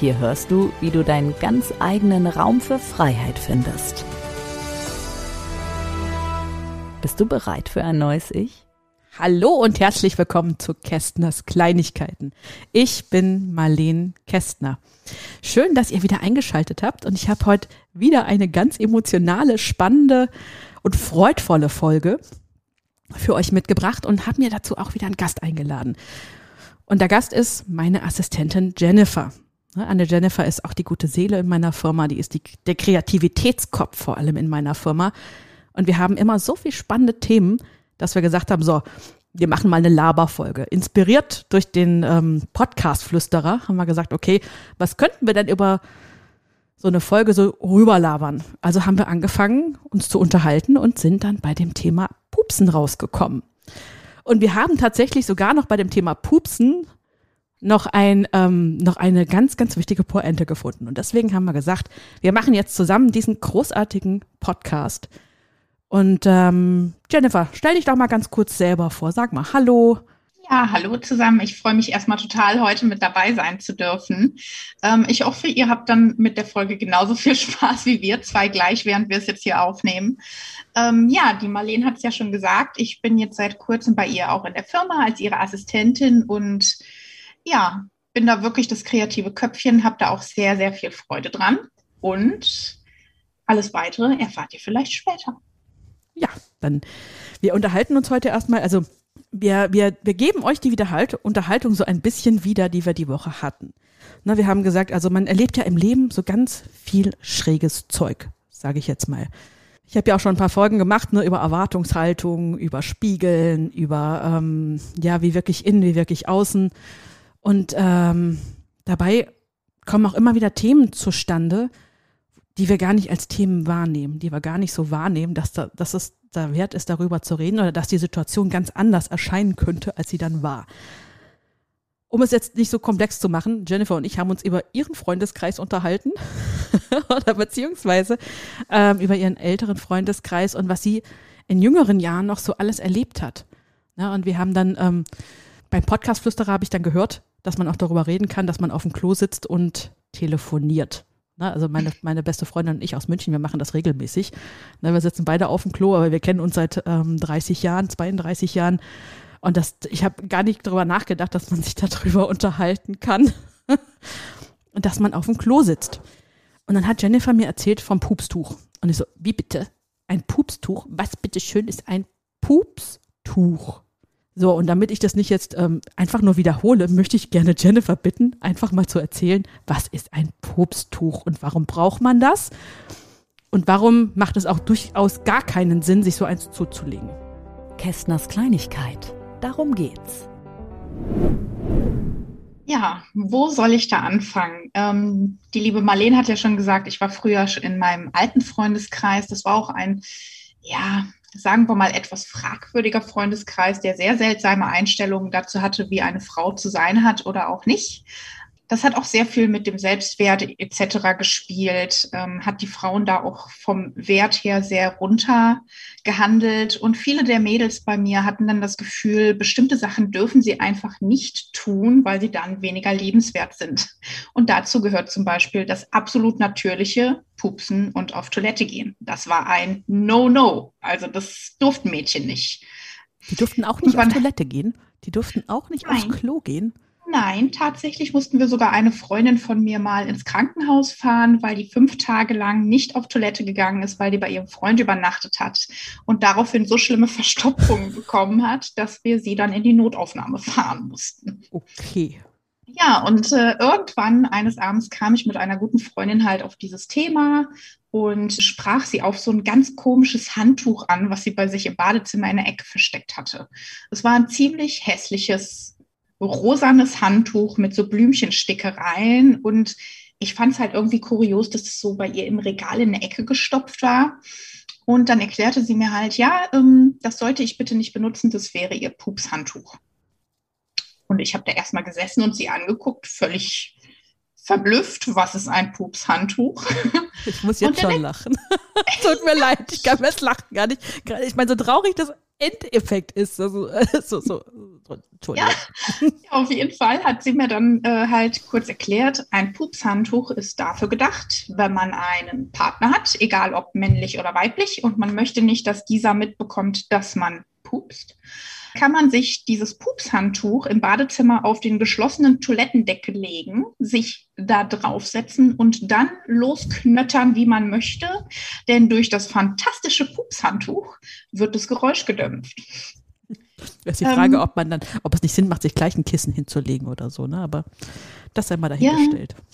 Hier hörst du, wie du deinen ganz eigenen Raum für Freiheit findest. Bist du bereit für ein neues Ich? Hallo und herzlich willkommen zu Kästners Kleinigkeiten. Ich bin Marlene Kästner. Schön, dass ihr wieder eingeschaltet habt und ich habe heute wieder eine ganz emotionale, spannende und freudvolle Folge für euch mitgebracht und habe mir dazu auch wieder einen Gast eingeladen. Und der Gast ist meine Assistentin Jennifer. Ne, Anne Jennifer ist auch die gute Seele in meiner Firma, die ist die, der Kreativitätskopf vor allem in meiner Firma. Und wir haben immer so viel spannende Themen, dass wir gesagt haben, so, wir machen mal eine Laberfolge. Inspiriert durch den ähm, Podcast-Flüsterer haben wir gesagt, okay, was könnten wir denn über so eine Folge so rüberlabern? Also haben wir angefangen, uns zu unterhalten und sind dann bei dem Thema Pupsen rausgekommen. Und wir haben tatsächlich sogar noch bei dem Thema Pupsen noch, ein, ähm, noch eine ganz, ganz wichtige Pointe gefunden. Und deswegen haben wir gesagt, wir machen jetzt zusammen diesen großartigen Podcast. Und ähm, Jennifer, stell dich doch mal ganz kurz selber vor. Sag mal Hallo. Ja, hallo zusammen. Ich freue mich erstmal total, heute mit dabei sein zu dürfen. Ähm, ich hoffe, ihr habt dann mit der Folge genauso viel Spaß wie wir zwei gleich, während wir es jetzt hier aufnehmen. Ähm, ja, die Marlene hat es ja schon gesagt. Ich bin jetzt seit kurzem bei ihr auch in der Firma als ihre Assistentin und ja, bin da wirklich das kreative Köpfchen, habe da auch sehr, sehr viel Freude dran. Und alles weitere erfahrt ihr vielleicht später. Ja, dann, wir unterhalten uns heute erstmal, also wir, wir, wir geben euch die Wiederhalt Unterhaltung so ein bisschen wieder, die wir die Woche hatten. Na, wir haben gesagt, also man erlebt ja im Leben so ganz viel schräges Zeug, sage ich jetzt mal. Ich habe ja auch schon ein paar Folgen gemacht, ne, über Erwartungshaltung, über Spiegeln, über ähm, ja, wie wirklich innen, wie wirklich außen. Und ähm, dabei kommen auch immer wieder Themen zustande, die wir gar nicht als Themen wahrnehmen, die wir gar nicht so wahrnehmen, dass, da, dass es da wert ist, darüber zu reden oder dass die Situation ganz anders erscheinen könnte, als sie dann war. Um es jetzt nicht so komplex zu machen, Jennifer und ich haben uns über ihren Freundeskreis unterhalten oder beziehungsweise ähm, über ihren älteren Freundeskreis und was sie in jüngeren Jahren noch so alles erlebt hat. Ja, und wir haben dann ähm, beim Podcast-Flüsterer habe ich dann gehört, dass man auch darüber reden kann, dass man auf dem Klo sitzt und telefoniert. Na, also meine, meine beste Freundin und ich aus München, wir machen das regelmäßig. Na, wir sitzen beide auf dem Klo, aber wir kennen uns seit ähm, 30 Jahren, 32 Jahren. Und das, ich habe gar nicht darüber nachgedacht, dass man sich darüber unterhalten kann. und dass man auf dem Klo sitzt. Und dann hat Jennifer mir erzählt vom Pupstuch. Und ich so, wie bitte? Ein Pupstuch? Was bitteschön ist ein Pupstuch? So, und damit ich das nicht jetzt ähm, einfach nur wiederhole, möchte ich gerne Jennifer bitten, einfach mal zu erzählen, was ist ein Pupstuch und warum braucht man das? Und warum macht es auch durchaus gar keinen Sinn, sich so eins zuzulegen? Kästners Kleinigkeit. Darum geht's. Ja, wo soll ich da anfangen? Ähm, die liebe Marlene hat ja schon gesagt, ich war früher in meinem alten Freundeskreis. Das war auch ein, ja, sagen wir mal, etwas fragwürdiger Freundeskreis, der sehr seltsame Einstellungen dazu hatte, wie eine Frau zu sein hat oder auch nicht. Das hat auch sehr viel mit dem Selbstwert etc. gespielt, ähm, hat die Frauen da auch vom Wert her sehr runter gehandelt. Und viele der Mädels bei mir hatten dann das Gefühl, bestimmte Sachen dürfen sie einfach nicht tun, weil sie dann weniger lebenswert sind. Und dazu gehört zum Beispiel das absolut natürliche Pupsen und auf Toilette gehen. Das war ein No-No. Also das durften Mädchen nicht. Die durften auch nicht auf Toilette gehen. Die durften auch nicht Nein. aufs Klo gehen. Nein, tatsächlich mussten wir sogar eine Freundin von mir mal ins Krankenhaus fahren, weil die fünf Tage lang nicht auf Toilette gegangen ist, weil die bei ihrem Freund übernachtet hat und daraufhin so schlimme Verstopfungen bekommen hat, dass wir sie dann in die Notaufnahme fahren mussten. Okay. Ja, und äh, irgendwann eines Abends kam ich mit einer guten Freundin halt auf dieses Thema und sprach sie auf so ein ganz komisches Handtuch an, was sie bei sich im Badezimmer in der Ecke versteckt hatte. Es war ein ziemlich hässliches rosanes Handtuch mit so Blümchenstickereien und ich fand es halt irgendwie kurios, dass es so bei ihr im Regal in der Ecke gestopft war. Und dann erklärte sie mir halt, ja, ähm, das sollte ich bitte nicht benutzen, das wäre ihr Pupshandtuch. Und ich habe da erstmal gesessen und sie angeguckt, völlig verblüfft, was ist ein Pupshandtuch? Ich muss jetzt schon lachen. Tut mir leid, ich kann mir das Lachen gar nicht. Ich meine, so traurig das Endeffekt ist. Also, so, so, so, ja, auf jeden Fall hat sie mir dann äh, halt kurz erklärt, ein Pupshandtuch ist dafür gedacht, wenn man einen Partner hat, egal ob männlich oder weiblich, und man möchte nicht, dass dieser mitbekommt, dass man pupst kann man sich dieses Pupshandtuch im Badezimmer auf den geschlossenen Toilettendeckel legen, sich da draufsetzen und dann losknöttern, wie man möchte. Denn durch das fantastische Pupshandtuch wird das Geräusch gedämpft. Das ist die Frage, ähm, ob man dann, ob es nicht Sinn macht, sich gleich ein Kissen hinzulegen oder so, ne? Aber das sei mal dahingestellt. Ja,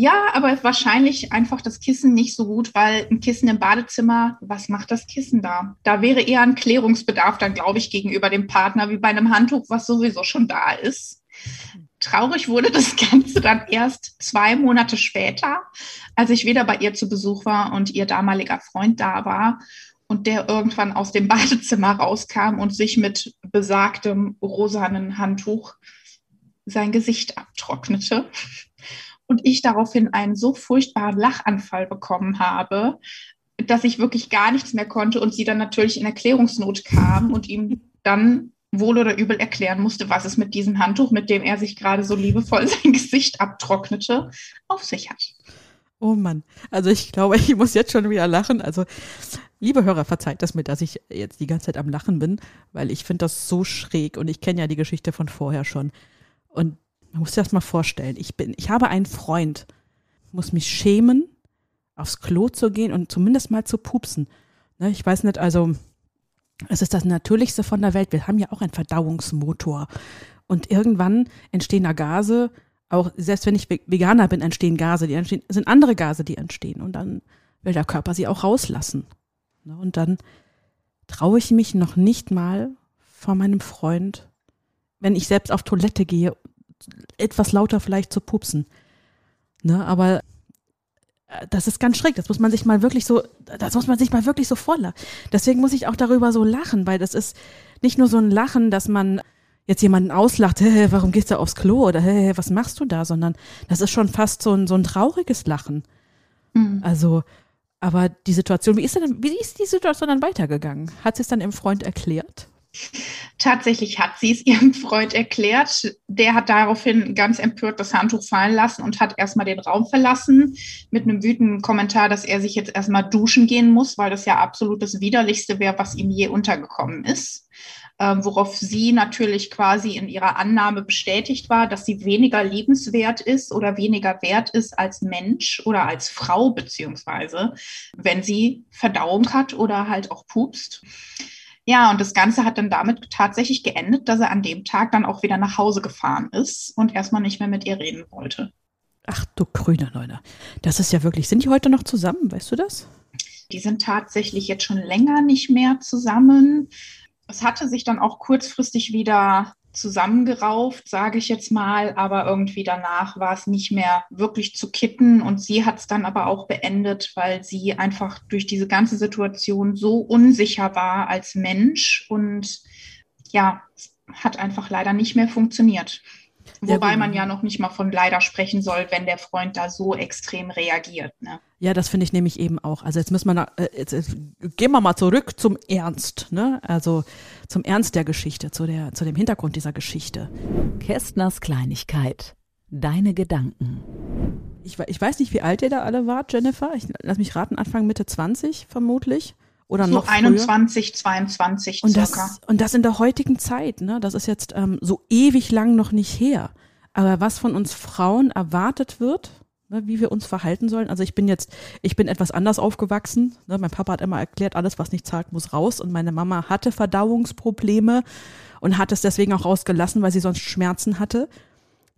ja, aber wahrscheinlich einfach das Kissen nicht so gut, weil ein Kissen im Badezimmer, was macht das Kissen da? Da wäre eher ein Klärungsbedarf dann, glaube ich, gegenüber dem Partner, wie bei einem Handtuch, was sowieso schon da ist. Traurig wurde das Ganze dann erst zwei Monate später, als ich wieder bei ihr zu Besuch war und ihr damaliger Freund da war und der irgendwann aus dem Badezimmer rauskam und sich mit besagtem rosanen Handtuch sein Gesicht abtrocknete und ich daraufhin einen so furchtbaren Lachanfall bekommen habe, dass ich wirklich gar nichts mehr konnte und sie dann natürlich in Erklärungsnot kam und ihm dann wohl oder übel erklären musste, was es mit diesem Handtuch, mit dem er sich gerade so liebevoll sein Gesicht abtrocknete, auf sich hat. Oh Mann, also ich glaube, ich muss jetzt schon wieder lachen. Also, liebe Hörer, verzeiht das mir, dass ich jetzt die ganze Zeit am Lachen bin, weil ich finde das so schräg und ich kenne ja die Geschichte von vorher schon. Und man muss sich das mal vorstellen. Ich bin, ich habe einen Freund, muss mich schämen, aufs Klo zu gehen und zumindest mal zu pupsen. Ne, ich weiß nicht, also es ist das Natürlichste von der Welt. Wir haben ja auch einen Verdauungsmotor. Und irgendwann entstehen da Gase, auch selbst wenn ich Veganer bin, entstehen Gase, die entstehen, sind andere Gase, die entstehen. Und dann will der Körper sie auch rauslassen. Ne, und dann traue ich mich noch nicht mal vor meinem Freund, wenn ich selbst auf Toilette gehe, etwas lauter vielleicht zu pupsen. Ne, aber äh, das ist ganz schräg. Das muss man sich mal wirklich so, das muss man sich mal wirklich so vorlachen. Deswegen muss ich auch darüber so lachen, weil das ist nicht nur so ein Lachen, dass man jetzt jemanden auslacht, hey, warum gehst du aufs Klo oder hey, was machst du da, sondern das ist schon fast so ein, so ein trauriges Lachen. Mhm. Also, aber die Situation, wie ist denn, wie ist die Situation dann weitergegangen? Hat sie es dann im Freund erklärt? Tatsächlich hat sie es ihrem Freund erklärt. Der hat daraufhin ganz empört das Handtuch fallen lassen und hat erstmal den Raum verlassen mit einem wütenden Kommentar, dass er sich jetzt erstmal duschen gehen muss, weil das ja absolut das Widerlichste wäre, was ihm je untergekommen ist. Ähm, worauf sie natürlich quasi in ihrer Annahme bestätigt war, dass sie weniger liebenswert ist oder weniger wert ist als Mensch oder als Frau, beziehungsweise wenn sie Verdauung hat oder halt auch pupst. Ja, und das Ganze hat dann damit tatsächlich geendet, dass er an dem Tag dann auch wieder nach Hause gefahren ist und erstmal nicht mehr mit ihr reden wollte. Ach du grüne Neune. Das ist ja wirklich, sind die heute noch zusammen, weißt du das? Die sind tatsächlich jetzt schon länger nicht mehr zusammen. Es hatte sich dann auch kurzfristig wieder zusammengerauft, sage ich jetzt mal, aber irgendwie danach war es nicht mehr wirklich zu kitten und sie hat es dann aber auch beendet, weil sie einfach durch diese ganze Situation so unsicher war als Mensch und ja, hat einfach leider nicht mehr funktioniert. Wobei ja, man ja noch nicht mal von leider sprechen soll, wenn der Freund da so extrem reagiert. Ne? Ja, das finde ich nämlich eben auch. Also jetzt müssen wir, äh, jetzt, jetzt, gehen wir mal zurück zum Ernst, ne? Also zum Ernst der Geschichte, zu, der, zu dem Hintergrund dieser Geschichte. Kästners Kleinigkeit. Deine Gedanken. Ich, ich weiß nicht, wie alt ihr da alle wart, Jennifer. Ich lass mich raten, Anfang Mitte 20 vermutlich. Oder so noch 21, 22 und circa. Das, und das in der heutigen Zeit, ne? Das ist jetzt ähm, so ewig lang noch nicht her. Aber was von uns Frauen erwartet wird, ne, wie wir uns verhalten sollen. Also ich bin jetzt, ich bin etwas anders aufgewachsen. Ne? Mein Papa hat immer erklärt, alles, was nicht zahlt, muss raus. Und meine Mama hatte Verdauungsprobleme und hat es deswegen auch rausgelassen, weil sie sonst Schmerzen hatte.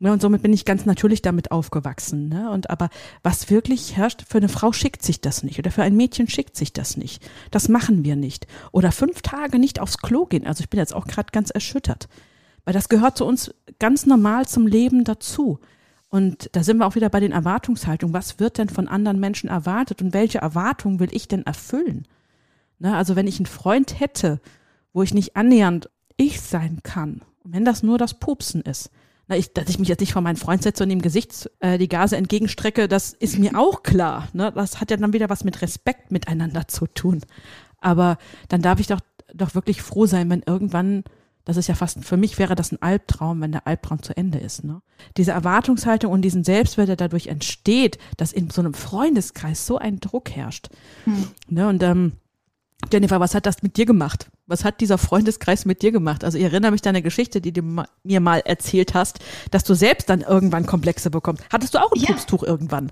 Ne, und somit bin ich ganz natürlich damit aufgewachsen. Ne? Und aber was wirklich herrscht, für eine Frau schickt sich das nicht oder für ein Mädchen schickt sich das nicht. Das machen wir nicht. Oder fünf Tage nicht aufs Klo gehen. Also ich bin jetzt auch gerade ganz erschüttert. Weil das gehört zu uns ganz normal zum Leben dazu. Und da sind wir auch wieder bei den Erwartungshaltungen. Was wird denn von anderen Menschen erwartet und welche Erwartungen will ich denn erfüllen? Ne, also wenn ich einen Freund hätte, wo ich nicht annähernd ich sein kann, wenn das nur das Pupsen ist, na, ich, dass ich mich jetzt nicht vor meinen Freund setze und ihm Gesicht äh, die Gase entgegenstrecke, das ist mir auch klar. Ne? Das hat ja dann wieder was mit Respekt miteinander zu tun. Aber dann darf ich doch, doch wirklich froh sein, wenn irgendwann das ist ja fast, für mich wäre das ein Albtraum, wenn der Albtraum zu Ende ist. Ne? Diese Erwartungshaltung und diesen Selbstwert, der dadurch entsteht, dass in so einem Freundeskreis so ein Druck herrscht. Hm. Ne? Und ähm, Jennifer, was hat das mit dir gemacht? Was hat dieser Freundeskreis mit dir gemacht? Also ich erinnere mich an eine Geschichte, die du mir mal erzählt hast, dass du selbst dann irgendwann Komplexe bekommst. Hattest du auch ein ja. Pupstuch irgendwann?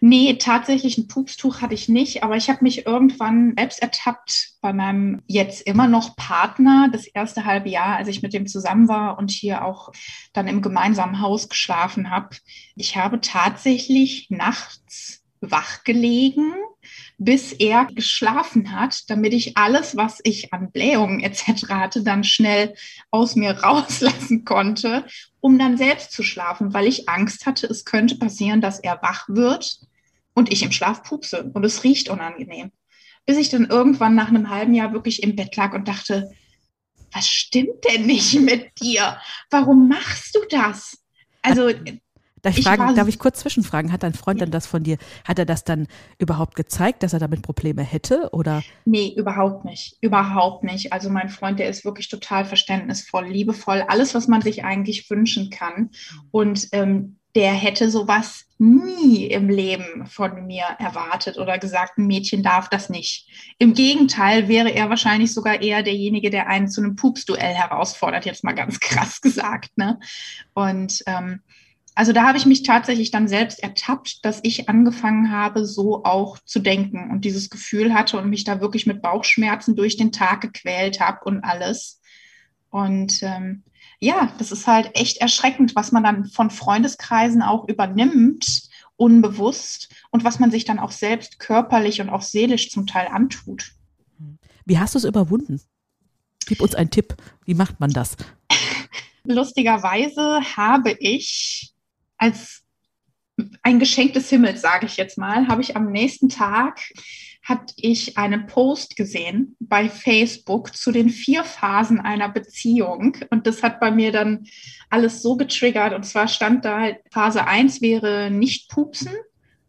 Nee, tatsächlich ein Pupstuch hatte ich nicht, aber ich habe mich irgendwann selbst ertappt bei meinem jetzt immer noch Partner, das erste halbe Jahr, als ich mit dem zusammen war und hier auch dann im gemeinsamen Haus geschlafen habe. Ich habe tatsächlich nachts wach gelegen bis er geschlafen hat, damit ich alles, was ich an Blähungen etc. hatte, dann schnell aus mir rauslassen konnte, um dann selbst zu schlafen, weil ich Angst hatte, es könnte passieren, dass er wach wird und ich im Schlaf pupse und es riecht unangenehm. Bis ich dann irgendwann nach einem halben Jahr wirklich im Bett lag und dachte, was stimmt denn nicht mit dir? Warum machst du das? Also Darf ich, fragen, darf ich kurz zwischenfragen? Hat dein Freund ja. dann das von dir, hat er das dann überhaupt gezeigt, dass er damit Probleme hätte? Oder? Nee, überhaupt nicht. Überhaupt nicht. Also mein Freund, der ist wirklich total verständnisvoll, liebevoll, alles, was man sich eigentlich wünschen kann. Und ähm, der hätte sowas nie im Leben von mir erwartet oder gesagt, ein Mädchen darf das nicht. Im Gegenteil wäre er wahrscheinlich sogar eher derjenige, der einen zu einem Pupsduell herausfordert, jetzt mal ganz krass gesagt. Ne? Und ähm, also da habe ich mich tatsächlich dann selbst ertappt, dass ich angefangen habe, so auch zu denken und dieses Gefühl hatte und mich da wirklich mit Bauchschmerzen durch den Tag gequält habe und alles. Und ähm, ja, das ist halt echt erschreckend, was man dann von Freundeskreisen auch übernimmt, unbewusst und was man sich dann auch selbst körperlich und auch seelisch zum Teil antut. Wie hast du es überwunden? Gib uns einen Tipp. Wie macht man das? Lustigerweise habe ich als ein Geschenk des Himmels, sage ich jetzt mal, habe ich am nächsten Tag hatte ich einen Post gesehen bei Facebook zu den vier Phasen einer Beziehung. Und das hat bei mir dann alles so getriggert. Und zwar stand da, Phase 1 wäre nicht pupsen,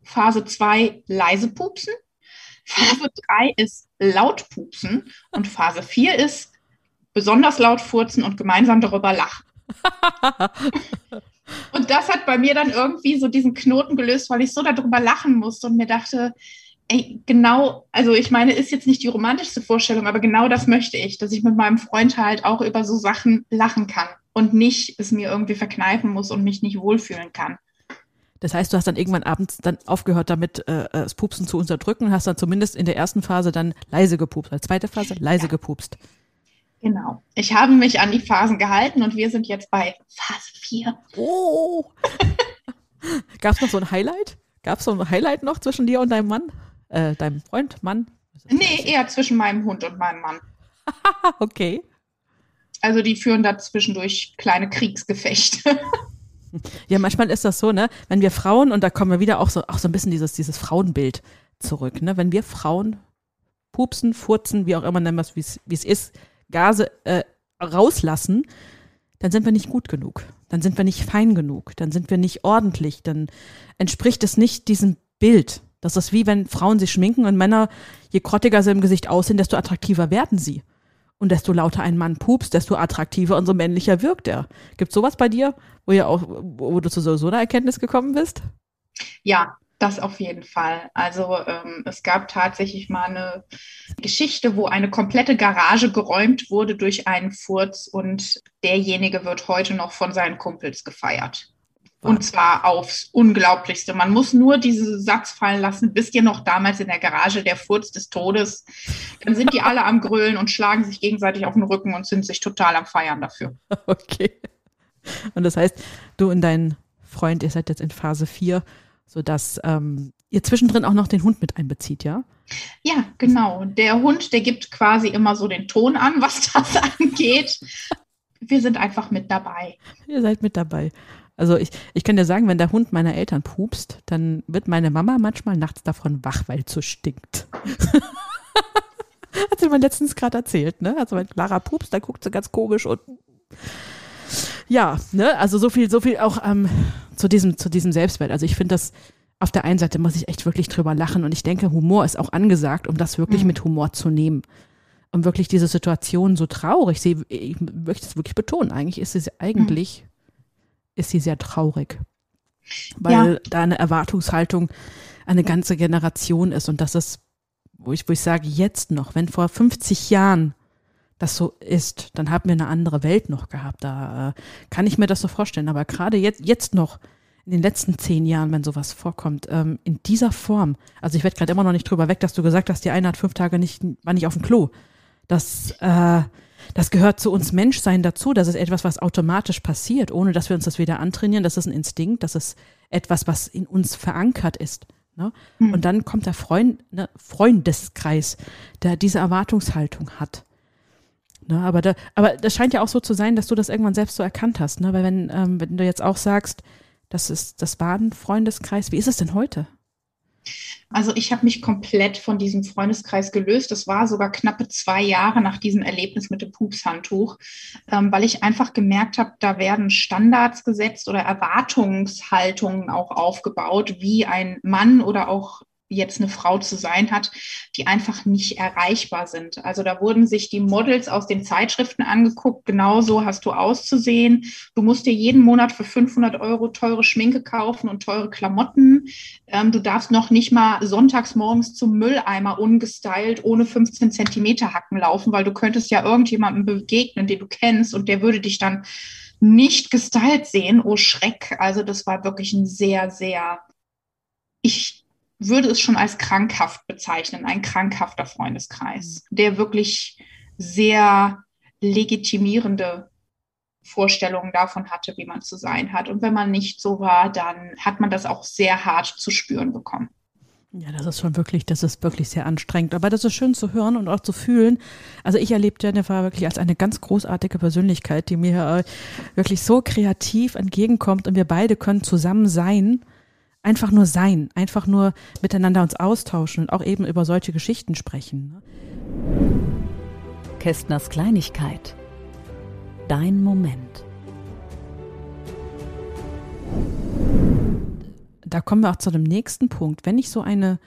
Phase 2 leise pupsen, Phase 3 ist laut pupsen und Phase 4 ist besonders laut furzen und gemeinsam darüber lachen. Und das hat bei mir dann irgendwie so diesen Knoten gelöst, weil ich so darüber lachen musste und mir dachte, ey, genau, also ich meine, ist jetzt nicht die romantischste Vorstellung, aber genau das möchte ich, dass ich mit meinem Freund halt auch über so Sachen lachen kann und nicht es mir irgendwie verkneifen muss und mich nicht wohlfühlen kann. Das heißt, du hast dann irgendwann abends dann aufgehört damit, äh, äh das Pupsen zu unterdrücken hast dann zumindest in der ersten Phase dann leise gepupst, als zweite Phase leise ja. gepupst. Genau. Ich habe mich an die Phasen gehalten und wir sind jetzt bei Phase 4. Oh! Gab es noch so ein Highlight? Gab es so ein Highlight noch zwischen dir und deinem Mann? Äh, deinem Freund, Mann? Nee, eher zwischen meinem Hund und meinem Mann. okay. Also die führen da zwischendurch kleine Kriegsgefechte. ja, manchmal ist das so, ne? Wenn wir Frauen, und da kommen wir wieder auch so, auch so ein bisschen dieses, dieses Frauenbild zurück, ne? Wenn wir Frauen pupsen, furzen, wie auch immer nennen wir es, wie es ist, Gase äh, rauslassen, dann sind wir nicht gut genug. Dann sind wir nicht fein genug. Dann sind wir nicht ordentlich. Dann entspricht es nicht diesem Bild. Das ist wie wenn Frauen sich schminken und Männer, je grottiger sie im Gesicht aussehen, desto attraktiver werden sie. Und desto lauter ein Mann pupst, desto attraktiver und so männlicher wirkt er. Gibt sowas bei dir, wo ja auch, wo du zu so einer Erkenntnis gekommen bist? Ja, das auf jeden Fall. Also ähm, es gab tatsächlich mal eine Geschichte, wo eine komplette Garage geräumt wurde durch einen Furz und derjenige wird heute noch von seinen Kumpels gefeiert. Und zwar aufs Unglaublichste. Man muss nur diesen Satz fallen lassen, wisst ihr noch damals in der Garage der Furz des Todes? Dann sind die alle am Grölen und schlagen sich gegenseitig auf den Rücken und sind sich total am Feiern dafür. Okay. Und das heißt, du und dein Freund, ihr seid jetzt in Phase 4 sodass ähm, ihr zwischendrin auch noch den Hund mit einbezieht, ja? Ja, genau. Der Hund, der gibt quasi immer so den Ton an, was das angeht. Wir sind einfach mit dabei. Ihr seid mit dabei. Also ich, ich kann dir sagen, wenn der Hund meiner Eltern pupst, dann wird meine Mama manchmal nachts davon wach, weil es so stinkt. Hat sie mir letztens gerade erzählt, ne? Also wenn Clara pupst, dann guckt sie ganz komisch und ja, ne? Also so viel, so viel auch ähm, zu diesem, zu diesem Selbstwert. Also ich finde das, auf der einen Seite muss ich echt wirklich drüber lachen und ich denke, Humor ist auch angesagt, um das wirklich mhm. mit Humor zu nehmen. Um wirklich diese Situation so traurig, sie, ich möchte es wirklich betonen, eigentlich ist sie eigentlich, mhm. ist sie sehr traurig. Weil ja. da eine Erwartungshaltung eine ganze Generation ist und das ist, wo ich, wo ich sage, jetzt noch, wenn vor 50 Jahren das so ist, dann haben wir eine andere Welt noch gehabt. Da äh, kann ich mir das so vorstellen. Aber gerade jetzt, jetzt noch, in den letzten zehn Jahren, wenn sowas vorkommt, ähm, in dieser Form, also ich werde gerade immer noch nicht drüber weg, dass du gesagt hast, die eine hat fünf Tage nicht, war nicht auf dem Klo. Das, äh, das gehört zu uns Menschsein dazu. Das ist etwas, was automatisch passiert, ohne dass wir uns das wieder antrainieren. Das ist ein Instinkt, das ist etwas, was in uns verankert ist. Ne? Mhm. Und dann kommt der Freund, ne, Freundeskreis, der diese Erwartungshaltung hat. Ne? Aber, da, aber das scheint ja auch so zu sein, dass du das irgendwann selbst so erkannt hast. Ne? Weil wenn, ähm, wenn du jetzt auch sagst, das ist das Baden-Freundeskreis. Wie ist es denn heute? Also ich habe mich komplett von diesem Freundeskreis gelöst. Das war sogar knappe zwei Jahre nach diesem Erlebnis mit dem Pupshandtuch, ähm, weil ich einfach gemerkt habe, da werden Standards gesetzt oder Erwartungshaltungen auch aufgebaut, wie ein Mann oder auch jetzt eine Frau zu sein hat, die einfach nicht erreichbar sind. Also da wurden sich die Models aus den Zeitschriften angeguckt, genauso hast du auszusehen. Du musst dir jeden Monat für 500 Euro teure Schminke kaufen und teure Klamotten. Ähm, du darfst noch nicht mal sonntags morgens zum Mülleimer ungestylt ohne 15 Zentimeter Hacken laufen, weil du könntest ja irgendjemandem begegnen, den du kennst und der würde dich dann nicht gestylt sehen. Oh Schreck. Also das war wirklich ein sehr, sehr ich, würde es schon als krankhaft bezeichnen, ein krankhafter Freundeskreis, mhm. der wirklich sehr legitimierende Vorstellungen davon hatte, wie man zu sein hat. Und wenn man nicht so war, dann hat man das auch sehr hart zu spüren bekommen. Ja, das ist schon wirklich, das ist wirklich sehr anstrengend. Aber das ist schön zu hören und auch zu fühlen. Also ich erlebe Jennifer wirklich als eine ganz großartige Persönlichkeit, die mir äh, wirklich so kreativ entgegenkommt und wir beide können zusammen sein einfach nur sein, einfach nur miteinander uns austauschen und auch eben über solche Geschichten sprechen. Ne? Kästners Kleinigkeit. Dein Moment. Da kommen wir auch zu dem nächsten Punkt. Wenn ich so eine,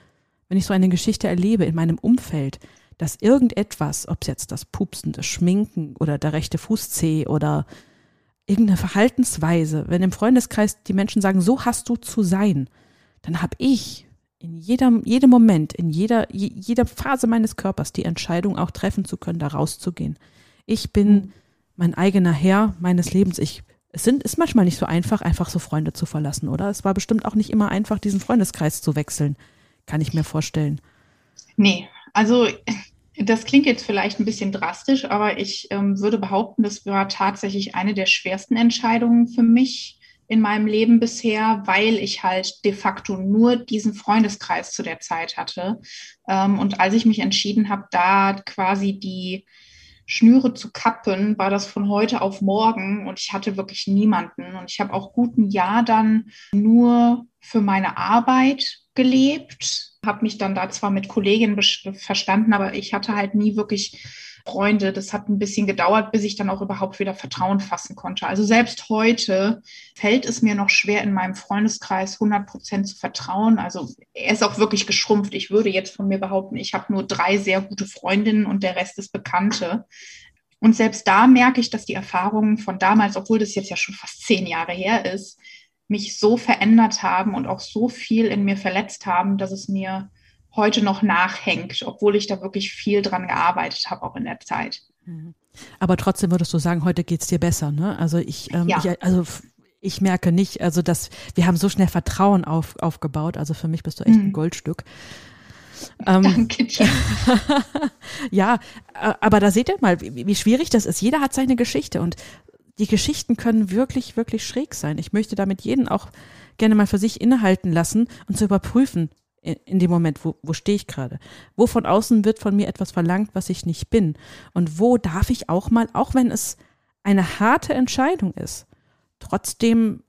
wenn ich so eine Geschichte erlebe in meinem Umfeld, dass irgendetwas, ob es jetzt das Pupsen, das Schminken oder der rechte Fußzeh oder irgendeine Verhaltensweise, wenn im Freundeskreis die Menschen sagen, so hast du zu sein, dann habe ich in jedem, jedem Moment, in jeder, jeder Phase meines Körpers die Entscheidung auch treffen zu können, da rauszugehen. Ich bin mhm. mein eigener Herr meines Lebens. Ich, es sind, ist manchmal nicht so einfach, einfach so Freunde zu verlassen, oder? Es war bestimmt auch nicht immer einfach, diesen Freundeskreis zu wechseln. Kann ich mir vorstellen. Nee, also das klingt jetzt vielleicht ein bisschen drastisch, aber ich ähm, würde behaupten, das war tatsächlich eine der schwersten Entscheidungen für mich in meinem Leben bisher, weil ich halt de facto nur diesen Freundeskreis zu der Zeit hatte. Ähm, und als ich mich entschieden habe, da quasi die Schnüre zu kappen, war das von heute auf morgen und ich hatte wirklich niemanden. Und ich habe auch guten Jahr dann nur für meine Arbeit gelebt, habe mich dann da zwar mit Kolleginnen verstanden, aber ich hatte halt nie wirklich Freunde. Das hat ein bisschen gedauert, bis ich dann auch überhaupt wieder Vertrauen fassen konnte. Also selbst heute fällt es mir noch schwer, in meinem Freundeskreis 100 Prozent zu vertrauen. Also er ist auch wirklich geschrumpft. Ich würde jetzt von mir behaupten, ich habe nur drei sehr gute Freundinnen und der Rest ist Bekannte. Und selbst da merke ich, dass die Erfahrungen von damals, obwohl das jetzt ja schon fast zehn Jahre her ist, mich so verändert haben und auch so viel in mir verletzt haben, dass es mir heute noch nachhängt, obwohl ich da wirklich viel dran gearbeitet habe, auch in der Zeit. Mhm. Aber trotzdem würdest du sagen, heute geht es dir besser, ne? Also ich, ähm, ja. ich, also ich merke nicht, also dass wir haben so schnell Vertrauen auf, aufgebaut. Also für mich bist du echt mhm. ein Goldstück. Ähm, Danke dir. ja, aber da seht ihr mal, wie, wie schwierig das ist. Jeder hat seine Geschichte und die Geschichten können wirklich, wirklich schräg sein. Ich möchte damit jeden auch gerne mal für sich innehalten lassen und zu überprüfen, in, in dem Moment, wo, wo stehe ich gerade? Wo von außen wird von mir etwas verlangt, was ich nicht bin? Und wo darf ich auch mal, auch wenn es eine harte Entscheidung ist, trotzdem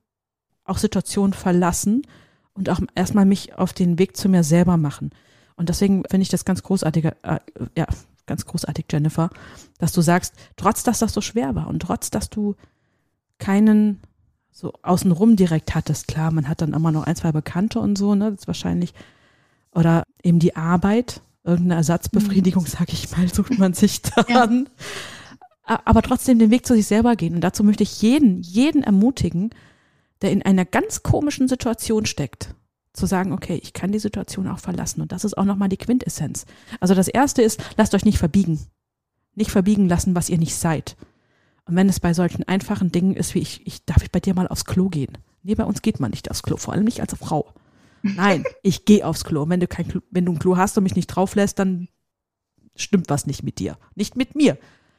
auch Situationen verlassen und auch erstmal mich auf den Weg zu mir selber machen. Und deswegen finde ich das ganz großartig, äh, ja, ganz großartig, Jennifer, dass du sagst, trotz dass das so schwer war und trotz dass du keinen so außenrum direkt hattest, klar, man hat dann immer noch ein, zwei Bekannte und so, ne, das ist wahrscheinlich, oder eben die Arbeit, irgendeine Ersatzbefriedigung, mhm. sag ich mal, sucht man sich dann. Ja. Aber trotzdem den Weg zu sich selber gehen. Und dazu möchte ich jeden, jeden ermutigen, der in einer ganz komischen Situation steckt, zu sagen, okay, ich kann die Situation auch verlassen. Und das ist auch nochmal die Quintessenz. Also das erste ist, lasst euch nicht verbiegen. Nicht verbiegen lassen, was ihr nicht seid. Und wenn es bei solchen einfachen Dingen ist, wie ich, ich darf ich bei dir mal aufs Klo gehen? Nee, bei uns geht man nicht aufs Klo, vor allem nicht als Frau. Nein, ich gehe aufs Klo. Und wenn du kein Klo, wenn du ein Klo hast und mich nicht drauf lässt, dann stimmt was nicht mit dir. Nicht mit mir.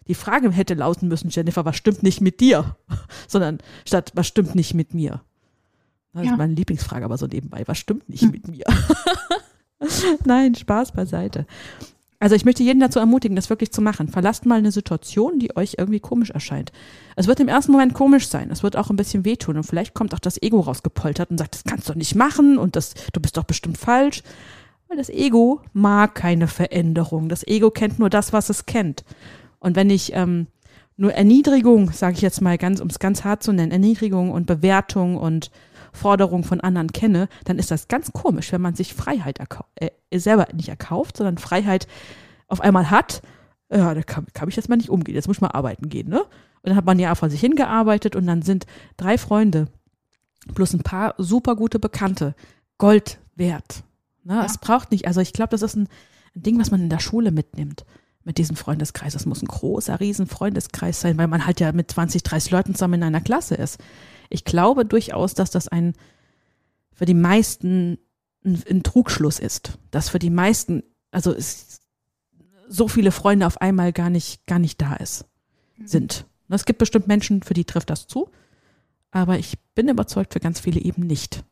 Die Frage hätte lauten müssen, Jennifer, was stimmt nicht mit dir? Sondern statt, was stimmt nicht mit mir? Das ja. ist meine Lieblingsfrage, aber so nebenbei, was stimmt nicht hm. mit mir? Nein, Spaß beiseite. Also ich möchte jeden dazu ermutigen, das wirklich zu machen. Verlasst mal eine Situation, die euch irgendwie komisch erscheint. Es wird im ersten Moment komisch sein. Es wird auch ein bisschen wehtun. Und vielleicht kommt auch das Ego rausgepoltert und sagt, das kannst du nicht machen und das, du bist doch bestimmt falsch. Weil das Ego mag keine Veränderung. Das Ego kennt nur das, was es kennt. Und wenn ich ähm, nur Erniedrigung, sage ich jetzt mal ganz, um es ganz hart zu nennen, Erniedrigung und Bewertung und Forderung von anderen kenne, dann ist das ganz komisch, wenn man sich Freiheit äh, selber nicht erkauft, sondern Freiheit auf einmal hat. Ja, da kann, kann ich jetzt mal nicht umgehen. Jetzt muss ich mal arbeiten gehen, ne? Und dann hat man ja vor sich hingearbeitet und dann sind drei Freunde plus ein paar super gute Bekannte Gold wert. Ne? Ja. Es braucht nicht, also ich glaube, das ist ein, ein Ding, was man in der Schule mitnimmt mit diesem Freundeskreis. Das muss ein großer, riesen Freundeskreis sein, weil man halt ja mit 20, 30 Leuten zusammen in einer Klasse ist ich glaube durchaus, dass das ein für die meisten ein, ein Trugschluss ist. Dass für die meisten, also es, so viele Freunde auf einmal gar nicht, gar nicht da ist, mhm. sind. Es gibt bestimmt Menschen, für die trifft das zu, aber ich bin überzeugt, für ganz viele eben nicht.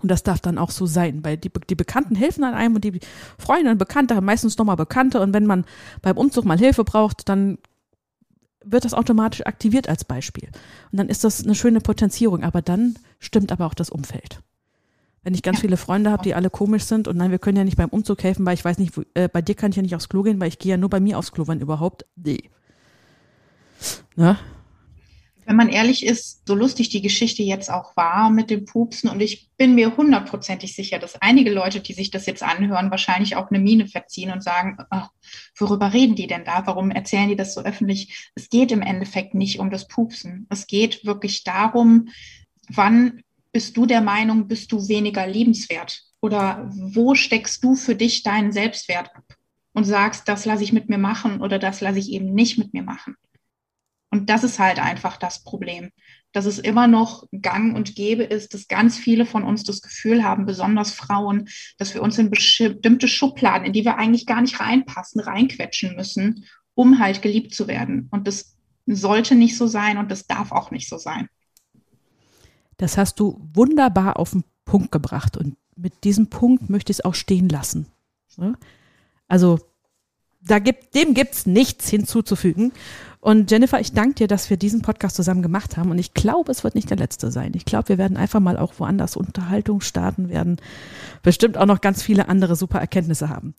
Und das darf dann auch so sein, weil die, die Bekannten helfen an einem und die Freunde und Bekannte haben meistens nochmal Bekannte und wenn man beim Umzug mal Hilfe braucht, dann wird das automatisch aktiviert als Beispiel. Und dann ist das eine schöne Potenzierung, aber dann stimmt aber auch das Umfeld. Wenn ich ganz ja. viele Freunde habe, die alle komisch sind und nein, wir können ja nicht beim Umzug helfen, weil ich weiß nicht, wo, äh, bei dir kann ich ja nicht aufs Klo gehen, weil ich gehe ja nur bei mir aufs Klo, wenn überhaupt. Nee. Ne? Wenn man ehrlich ist, so lustig die Geschichte jetzt auch war mit dem Pupsen und ich bin mir hundertprozentig sicher, dass einige Leute, die sich das jetzt anhören, wahrscheinlich auch eine Miene verziehen und sagen, oh, worüber reden die denn da? Warum erzählen die das so öffentlich? Es geht im Endeffekt nicht um das Pupsen. Es geht wirklich darum, wann bist du der Meinung, bist du weniger liebenswert? Oder wo steckst du für dich deinen Selbstwert ab und sagst, das lasse ich mit mir machen oder das lasse ich eben nicht mit mir machen? Und das ist halt einfach das Problem, dass es immer noch gang und gäbe ist, dass ganz viele von uns das Gefühl haben, besonders Frauen, dass wir uns in bestimmte Schubladen, in die wir eigentlich gar nicht reinpassen, reinquetschen müssen, um halt geliebt zu werden. Und das sollte nicht so sein und das darf auch nicht so sein. Das hast du wunderbar auf den Punkt gebracht und mit diesem Punkt möchte ich es auch stehen lassen. Also da gibt, dem gibt es nichts hinzuzufügen. Und Jennifer, ich danke dir, dass wir diesen Podcast zusammen gemacht haben. Und ich glaube, es wird nicht der letzte sein. Ich glaube, wir werden einfach mal auch woanders Unterhaltung starten werden. Bestimmt auch noch ganz viele andere super Erkenntnisse haben.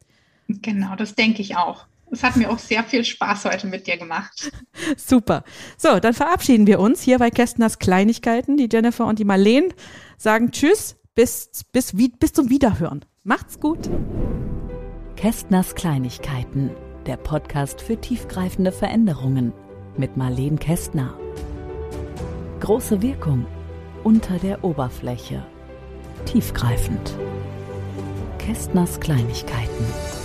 Genau, das denke ich auch. Es hat mir auch sehr viel Spaß heute mit dir gemacht. Super. So, dann verabschieden wir uns hier bei Kästners Kleinigkeiten. Die Jennifer und die Marleen sagen Tschüss, bis, bis, bis zum Wiederhören. Macht's gut. Kästners Kleinigkeiten der Podcast für tiefgreifende Veränderungen mit Marleen Kästner. Große Wirkung unter der Oberfläche. Tiefgreifend. Kästners Kleinigkeiten.